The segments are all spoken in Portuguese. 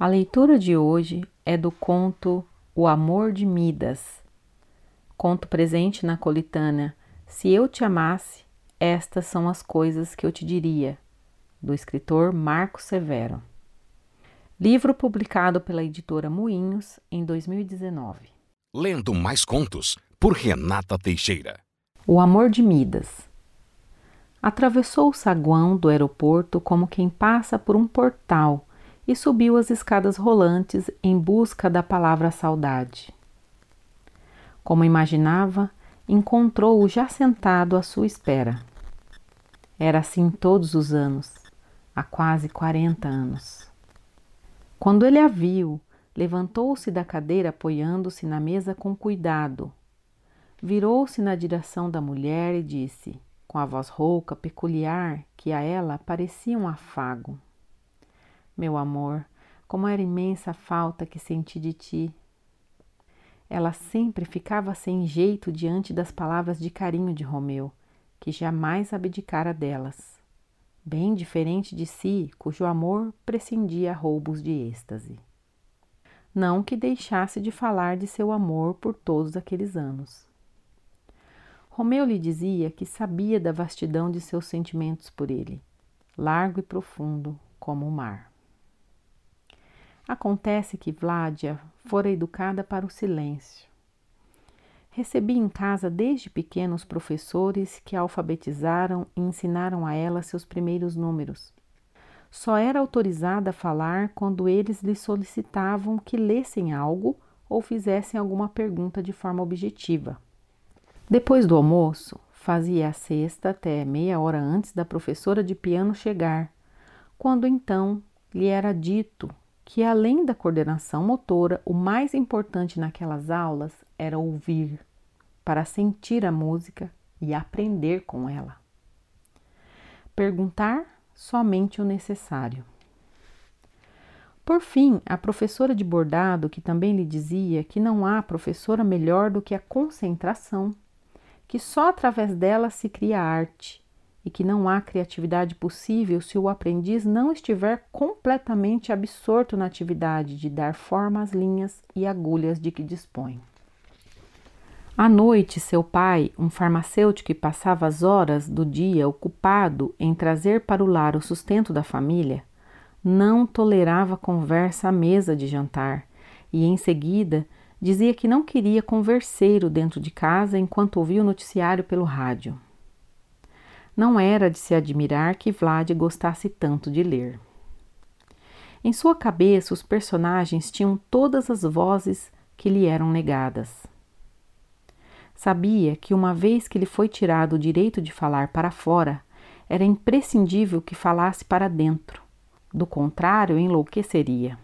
A leitura de hoje é do conto O Amor de Midas, conto presente na coletânea Se Eu Te Amasse, Estas São as Coisas que Eu Te Diria, do escritor Marco Severo. Livro publicado pela editora Moinhos em 2019. Lendo mais contos por Renata Teixeira. O Amor de Midas. Atravessou o saguão do aeroporto como quem passa por um portal e subiu as escadas rolantes em busca da palavra saudade. Como imaginava, encontrou-o já sentado à sua espera. Era assim todos os anos, há quase quarenta anos. Quando ele a viu, levantou-se da cadeira apoiando-se na mesa com cuidado. Virou-se na direção da mulher e disse, com a voz rouca, peculiar, que a ela parecia um afago: meu amor, como era imensa a falta que senti de ti. Ela sempre ficava sem jeito diante das palavras de carinho de Romeu, que jamais abdicara delas. Bem diferente de si, cujo amor prescindia roubos de êxtase. Não que deixasse de falar de seu amor por todos aqueles anos. Romeu lhe dizia que sabia da vastidão de seus sentimentos por ele, largo e profundo como o mar. Acontece que Vládia fora educada para o silêncio. Recebi em casa desde pequena os professores que a alfabetizaram e ensinaram a ela seus primeiros números. Só era autorizada a falar quando eles lhe solicitavam que lessem algo ou fizessem alguma pergunta de forma objetiva. Depois do almoço, fazia a cesta até meia hora antes da professora de piano chegar, quando então lhe era dito que além da coordenação motora, o mais importante naquelas aulas era ouvir, para sentir a música e aprender com ela. Perguntar somente o necessário. Por fim, a professora de bordado, que também lhe dizia que não há professora melhor do que a concentração, que só através dela se cria arte e que não há criatividade possível se o aprendiz não estiver completamente absorto na atividade de dar forma às linhas e agulhas de que dispõe. À noite, seu pai, um farmacêutico que passava as horas do dia ocupado em trazer para o lar o sustento da família, não tolerava conversa à mesa de jantar e, em seguida, dizia que não queria converseiro dentro de casa enquanto ouvia o noticiário pelo rádio. Não era de se admirar que Vlad gostasse tanto de ler. Em sua cabeça, os personagens tinham todas as vozes que lhe eram negadas. Sabia que, uma vez que lhe foi tirado o direito de falar para fora, era imprescindível que falasse para dentro. Do contrário, enlouqueceria.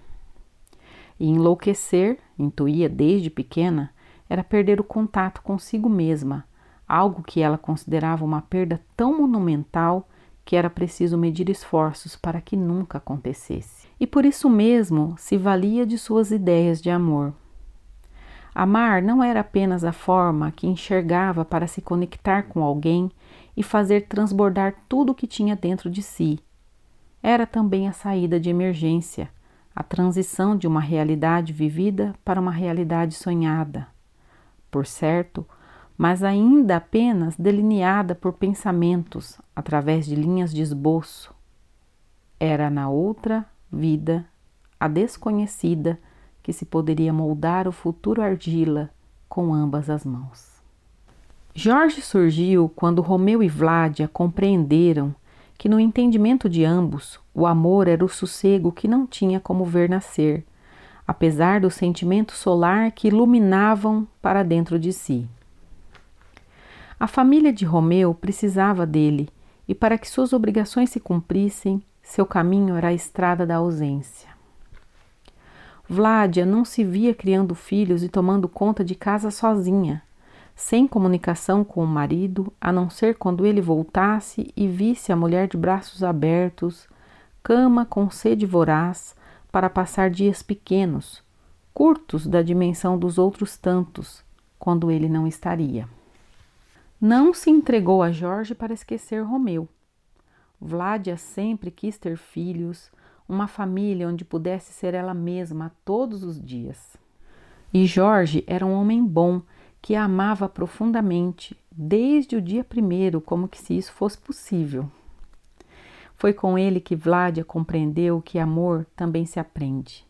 E enlouquecer, intuía desde pequena, era perder o contato consigo mesma algo que ela considerava uma perda tão monumental que era preciso medir esforços para que nunca acontecesse. E por isso mesmo se valia de suas ideias de amor. Amar não era apenas a forma que enxergava para se conectar com alguém e fazer transbordar tudo o que tinha dentro de si. Era também a saída de emergência, a transição de uma realidade vivida para uma realidade sonhada. Por certo, mas ainda apenas delineada por pensamentos através de linhas de esboço. Era na outra vida, a desconhecida, que se poderia moldar o futuro argila com ambas as mãos. Jorge surgiu quando Romeu e Vládia compreenderam que no entendimento de ambos o amor era o sossego que não tinha como ver nascer, apesar do sentimento solar que iluminavam para dentro de si. A família de Romeu precisava dele, e para que suas obrigações se cumprissem, seu caminho era a estrada da ausência. Vládia não se via criando filhos e tomando conta de casa sozinha, sem comunicação com o marido, a não ser quando ele voltasse e visse a mulher de braços abertos, cama com sede voraz, para passar dias pequenos, curtos da dimensão dos outros tantos, quando ele não estaria. Não se entregou a Jorge para esquecer Romeu. Vládia sempre quis ter filhos, uma família onde pudesse ser ela mesma todos os dias. E Jorge era um homem bom que a amava profundamente, desde o dia primeiro, como que se isso fosse possível. Foi com ele que Vládia compreendeu que amor também se aprende.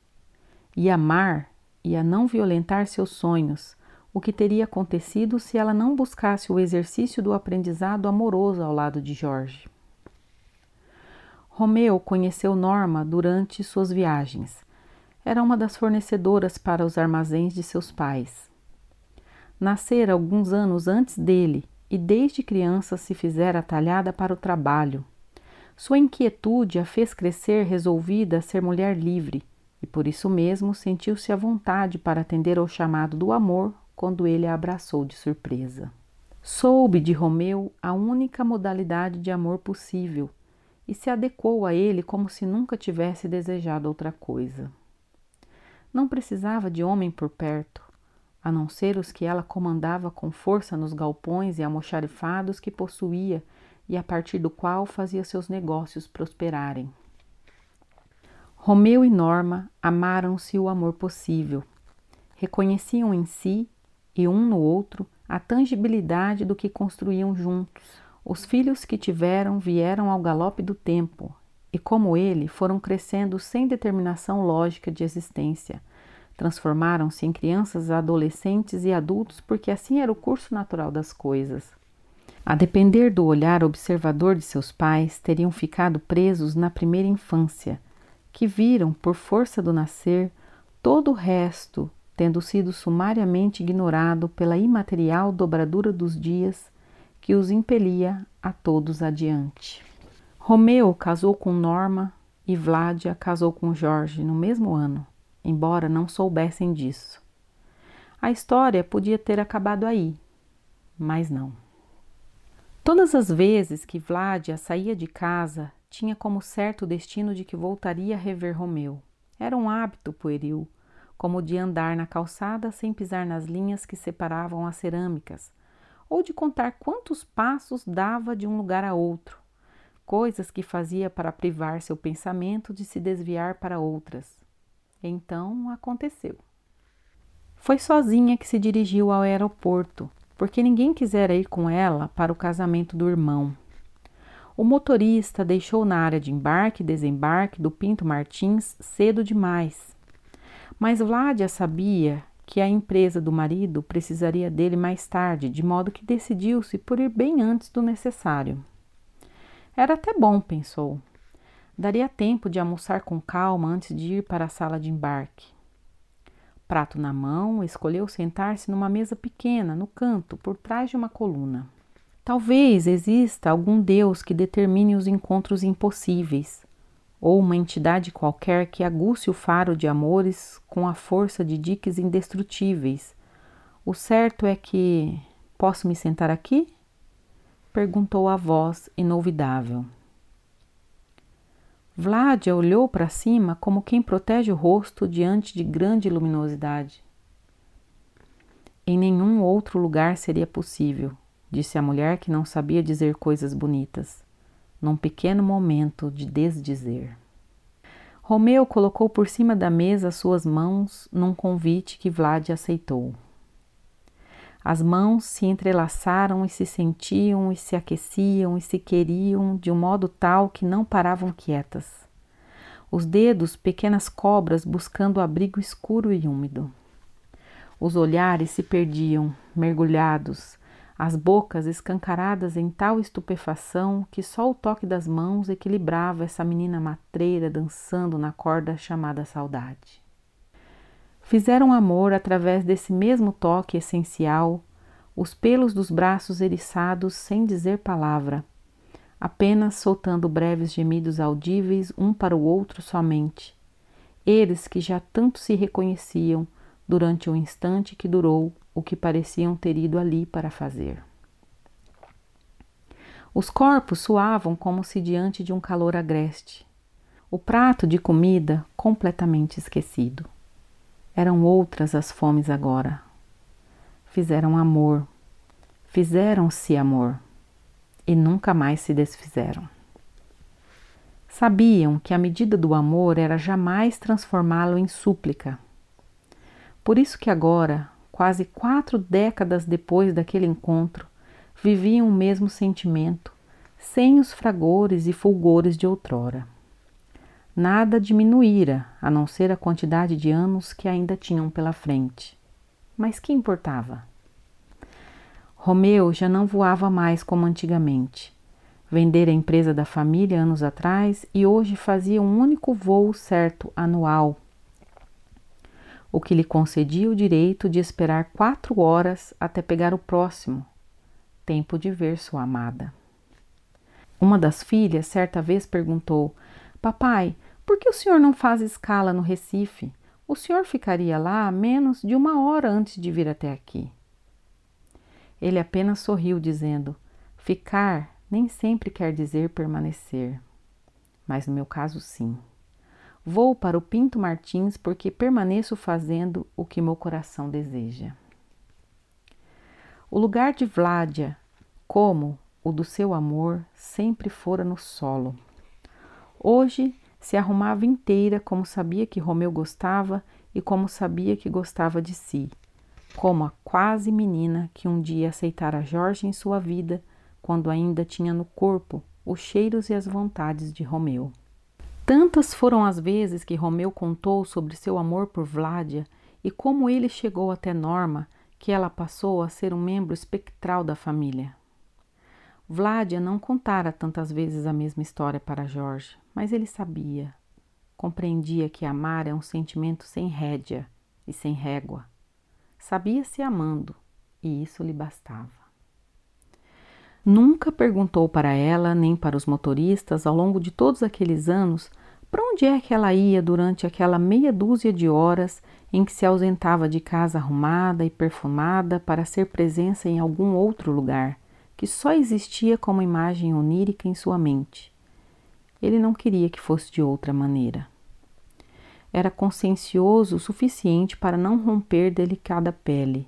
E amar e a não violentar seus sonhos, o que teria acontecido se ela não buscasse o exercício do aprendizado amoroso ao lado de Jorge. Romeu conheceu Norma durante suas viagens. Era uma das fornecedoras para os armazéns de seus pais. Nascera alguns anos antes dele e desde criança se fizera talhada para o trabalho. Sua inquietude a fez crescer resolvida a ser mulher livre e por isso mesmo sentiu-se à vontade para atender ao chamado do amor quando ele a abraçou de surpresa. Soube de Romeu a única modalidade de amor possível e se adequou a ele como se nunca tivesse desejado outra coisa. Não precisava de homem por perto, a não ser os que ela comandava com força nos galpões e almoxarifados que possuía e a partir do qual fazia seus negócios prosperarem. Romeu e Norma amaram-se o amor possível, reconheciam em si e um no outro a tangibilidade do que construíam juntos os filhos que tiveram vieram ao galope do tempo e, como ele, foram crescendo sem determinação lógica de existência. Transformaram-se em crianças, adolescentes e adultos porque assim era o curso natural das coisas. A depender do olhar observador de seus pais, teriam ficado presos na primeira infância, que viram, por força do nascer, todo o resto tendo sido sumariamente ignorado pela imaterial dobradura dos dias que os impelia a todos adiante. Romeu casou com Norma e Vládia casou com Jorge no mesmo ano, embora não soubessem disso. A história podia ter acabado aí, mas não. Todas as vezes que Vládia saía de casa, tinha como certo o destino de que voltaria a rever Romeu. Era um hábito pueril, como de andar na calçada sem pisar nas linhas que separavam as cerâmicas, ou de contar quantos passos dava de um lugar a outro, coisas que fazia para privar seu pensamento de se desviar para outras. Então aconteceu. Foi sozinha que se dirigiu ao aeroporto, porque ninguém quisera ir com ela para o casamento do irmão. O motorista deixou na área de embarque e desembarque do Pinto Martins cedo demais. Mas Vládia sabia que a empresa do marido precisaria dele mais tarde, de modo que decidiu-se por ir bem antes do necessário. Era até bom, pensou. Daria tempo de almoçar com calma antes de ir para a sala de embarque. Prato na mão, escolheu sentar-se numa mesa pequena, no canto, por trás de uma coluna. Talvez exista algum Deus que determine os encontros impossíveis, ou uma entidade qualquer que aguce o faro de amores com a força de diques indestrutíveis. O certo é que. Posso me sentar aqui? perguntou a voz inolvidável. Vládia olhou para cima como quem protege o rosto diante de grande luminosidade. Em nenhum outro lugar seria possível, disse a mulher que não sabia dizer coisas bonitas num pequeno momento de desdizer. Romeu colocou por cima da mesa suas mãos num convite que Vlad aceitou. As mãos se entrelaçaram e se sentiam e se aqueciam e se queriam de um modo tal que não paravam quietas. Os dedos, pequenas cobras buscando abrigo escuro e úmido. Os olhares se perdiam, mergulhados, as bocas escancaradas em tal estupefação que só o toque das mãos equilibrava essa menina matreira dançando na corda chamada saudade. Fizeram amor através desse mesmo toque essencial, os pelos dos braços eriçados sem dizer palavra, apenas soltando breves gemidos audíveis um para o outro somente. Eles que já tanto se reconheciam durante o instante que durou o que pareciam ter ido ali para fazer. Os corpos suavam como se diante de um calor agreste. O prato de comida completamente esquecido. Eram outras as fomes agora. Fizeram amor, fizeram-se amor e nunca mais se desfizeram. Sabiam que a medida do amor era jamais transformá-lo em súplica. Por isso que agora, quase quatro décadas depois daquele encontro, viviam o mesmo sentimento, sem os fragores e fulgores de outrora. Nada diminuíra, a não ser a quantidade de anos que ainda tinham pela frente. Mas que importava? Romeu já não voava mais como antigamente. Vendera a empresa da família anos atrás e hoje fazia um único voo certo anual, o que lhe concedia o direito de esperar quatro horas até pegar o próximo, tempo de ver sua amada. Uma das filhas certa vez perguntou: Papai, por que o senhor não faz escala no Recife? O senhor ficaria lá menos de uma hora antes de vir até aqui. Ele apenas sorriu, dizendo: Ficar nem sempre quer dizer permanecer. Mas no meu caso, sim. Vou para o Pinto Martins porque permaneço fazendo o que meu coração deseja. O lugar de Vládia, como o do seu amor, sempre fora no solo. Hoje se arrumava inteira como sabia que Romeu gostava e como sabia que gostava de si como a quase menina que um dia aceitara Jorge em sua vida, quando ainda tinha no corpo os cheiros e as vontades de Romeu. Tantas foram as vezes que Romeu contou sobre seu amor por Vládia e como ele chegou até Norma, que ela passou a ser um membro espectral da família. Vládia não contara tantas vezes a mesma história para Jorge, mas ele sabia, compreendia que amar é um sentimento sem rédea e sem régua Sabia-se amando, e isso lhe bastava. Nunca perguntou para ela nem para os motoristas ao longo de todos aqueles anos para onde é que ela ia durante aquela meia dúzia de horas em que se ausentava de casa arrumada e perfumada para ser presença em algum outro lugar, que só existia como imagem onírica em sua mente. Ele não queria que fosse de outra maneira era consciencioso o suficiente para não romper delicada pele,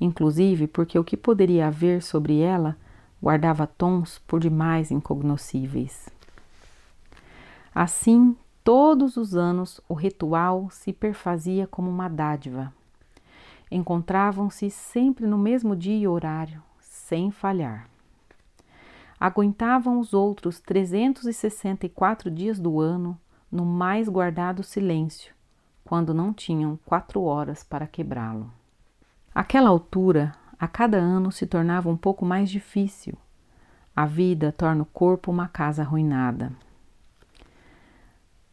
inclusive porque o que poderia haver sobre ela guardava tons por demais incognoscíveis. Assim, todos os anos o ritual se perfazia como uma dádiva. Encontravam-se sempre no mesmo dia e horário, sem falhar. Aguentavam os outros 364 dias do ano no mais guardado silêncio, quando não tinham quatro horas para quebrá-lo. Aquela altura, a cada ano se tornava um pouco mais difícil. A vida torna o corpo uma casa arruinada.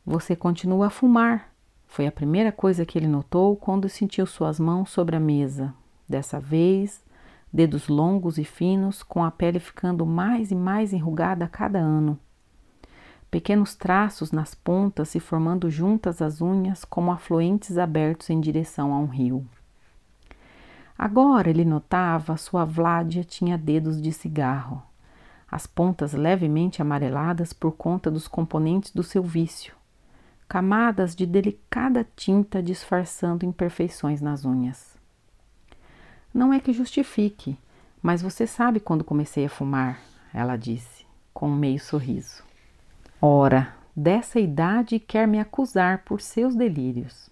Você continua a fumar, foi a primeira coisa que ele notou quando sentiu suas mãos sobre a mesa. Dessa vez, dedos longos e finos, com a pele ficando mais e mais enrugada a cada ano pequenos traços nas pontas se formando juntas às unhas como afluentes abertos em direção a um rio. Agora ele notava sua Vládia tinha dedos de cigarro, as pontas levemente amareladas por conta dos componentes do seu vício, camadas de delicada tinta disfarçando imperfeições nas unhas. Não é que justifique, mas você sabe quando comecei a fumar, ela disse, com um meio sorriso. Ora, dessa idade quer me acusar por seus delírios.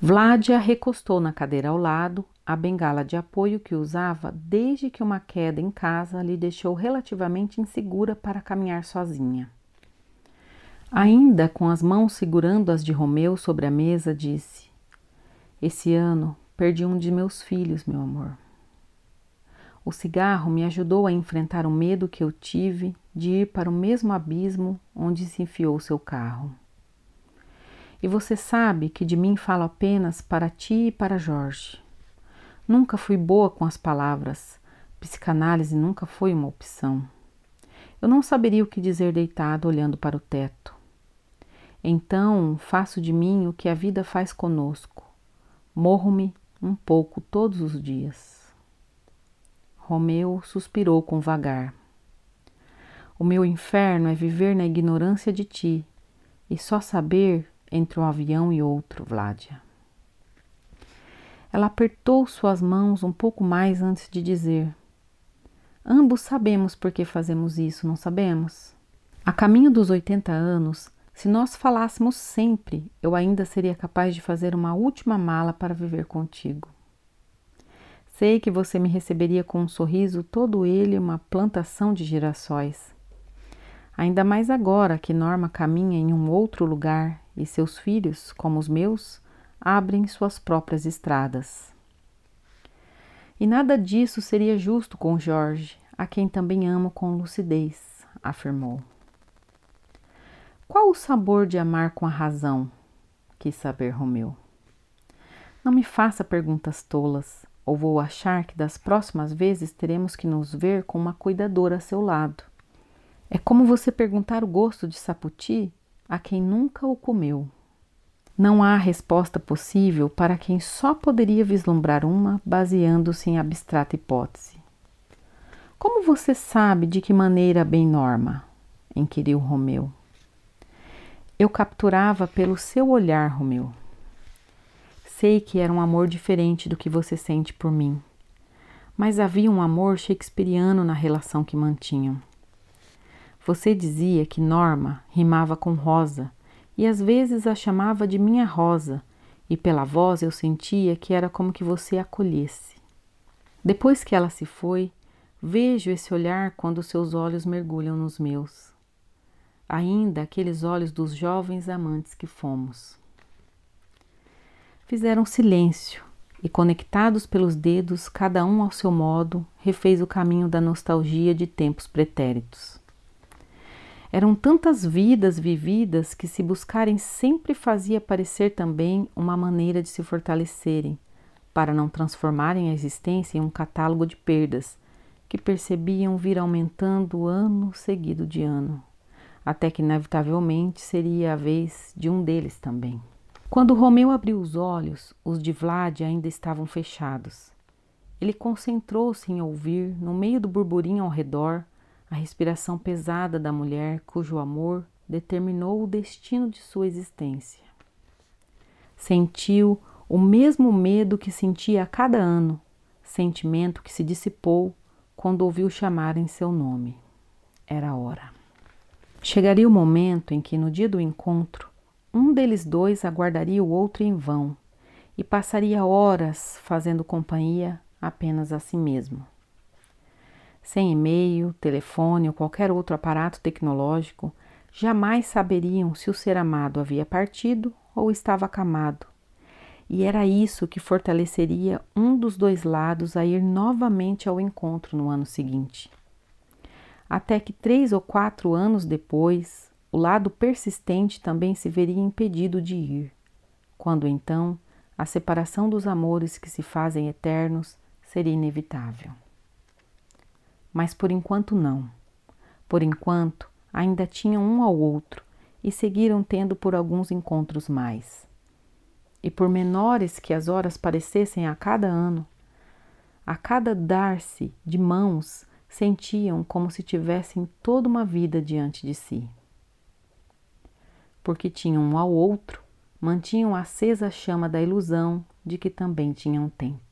Vládia recostou na cadeira ao lado a bengala de apoio que usava desde que uma queda em casa lhe deixou relativamente insegura para caminhar sozinha. Ainda com as mãos segurando as de Romeu sobre a mesa, disse: Esse ano perdi um de meus filhos, meu amor. O cigarro me ajudou a enfrentar o medo que eu tive de ir para o mesmo abismo onde se enfiou seu carro. E você sabe que de mim falo apenas para ti e para Jorge. Nunca fui boa com as palavras, psicanálise nunca foi uma opção. Eu não saberia o que dizer deitado olhando para o teto. Então faço de mim o que a vida faz conosco. Morro-me um pouco todos os dias. Romeu suspirou com vagar. O meu inferno é viver na ignorância de ti e só saber entre um avião e outro, Vládia. Ela apertou suas mãos um pouco mais antes de dizer: Ambos sabemos por que fazemos isso, não sabemos? A caminho dos 80 anos, se nós falássemos sempre, eu ainda seria capaz de fazer uma última mala para viver contigo. Sei que você me receberia com um sorriso, todo ele uma plantação de girassóis. Ainda mais agora que Norma caminha em um outro lugar e seus filhos, como os meus, abrem suas próprias estradas. E nada disso seria justo com Jorge, a quem também amo com lucidez, afirmou. Qual o sabor de amar com a razão? quis saber Romeu. Não me faça perguntas tolas ou vou achar que das próximas vezes teremos que nos ver com uma cuidadora a seu lado. É como você perguntar o gosto de saputi a quem nunca o comeu. Não há resposta possível para quem só poderia vislumbrar uma baseando-se em abstrata hipótese. Como você sabe de que maneira bem norma? inquiriu Romeu. Eu capturava pelo seu olhar, Romeu. Sei que era um amor diferente do que você sente por mim, mas havia um amor shakespeariano na relação que mantinham. Você dizia que Norma rimava com Rosa e às vezes a chamava de minha Rosa, e pela voz eu sentia que era como que você acolhesse. Depois que ela se foi, vejo esse olhar quando seus olhos mergulham nos meus. Ainda aqueles olhos dos jovens amantes que fomos fizeram silêncio e, conectados pelos dedos, cada um ao seu modo, refez o caminho da nostalgia de tempos pretéritos. Eram tantas vidas vividas que se buscarem sempre fazia parecer também uma maneira de se fortalecerem, para não transformarem a existência em um catálogo de perdas que percebiam vir aumentando ano seguido de ano, até que inevitavelmente seria a vez de um deles também. Quando Romeu abriu os olhos, os de Vlad ainda estavam fechados. Ele concentrou-se em ouvir, no meio do burburinho ao redor, a respiração pesada da mulher cujo amor determinou o destino de sua existência. Sentiu o mesmo medo que sentia a cada ano, sentimento que se dissipou quando ouviu chamar em seu nome. Era a hora. Chegaria o momento em que, no dia do encontro, um deles dois aguardaria o outro em vão e passaria horas fazendo companhia apenas a si mesmo. Sem e-mail, telefone ou qualquer outro aparato tecnológico, jamais saberiam se o ser amado havia partido ou estava acamado. E era isso que fortaleceria um dos dois lados a ir novamente ao encontro no ano seguinte. Até que três ou quatro anos depois, o lado persistente também se veria impedido de ir, quando então a separação dos amores que se fazem eternos seria inevitável. Mas por enquanto não. Por enquanto ainda tinham um ao outro e seguiram tendo por alguns encontros mais. E por menores que as horas parecessem a cada ano, a cada dar-se de mãos, sentiam como se tivessem toda uma vida diante de si porque tinham um ao outro, mantinham acesa a chama da ilusão de que também tinham tempo.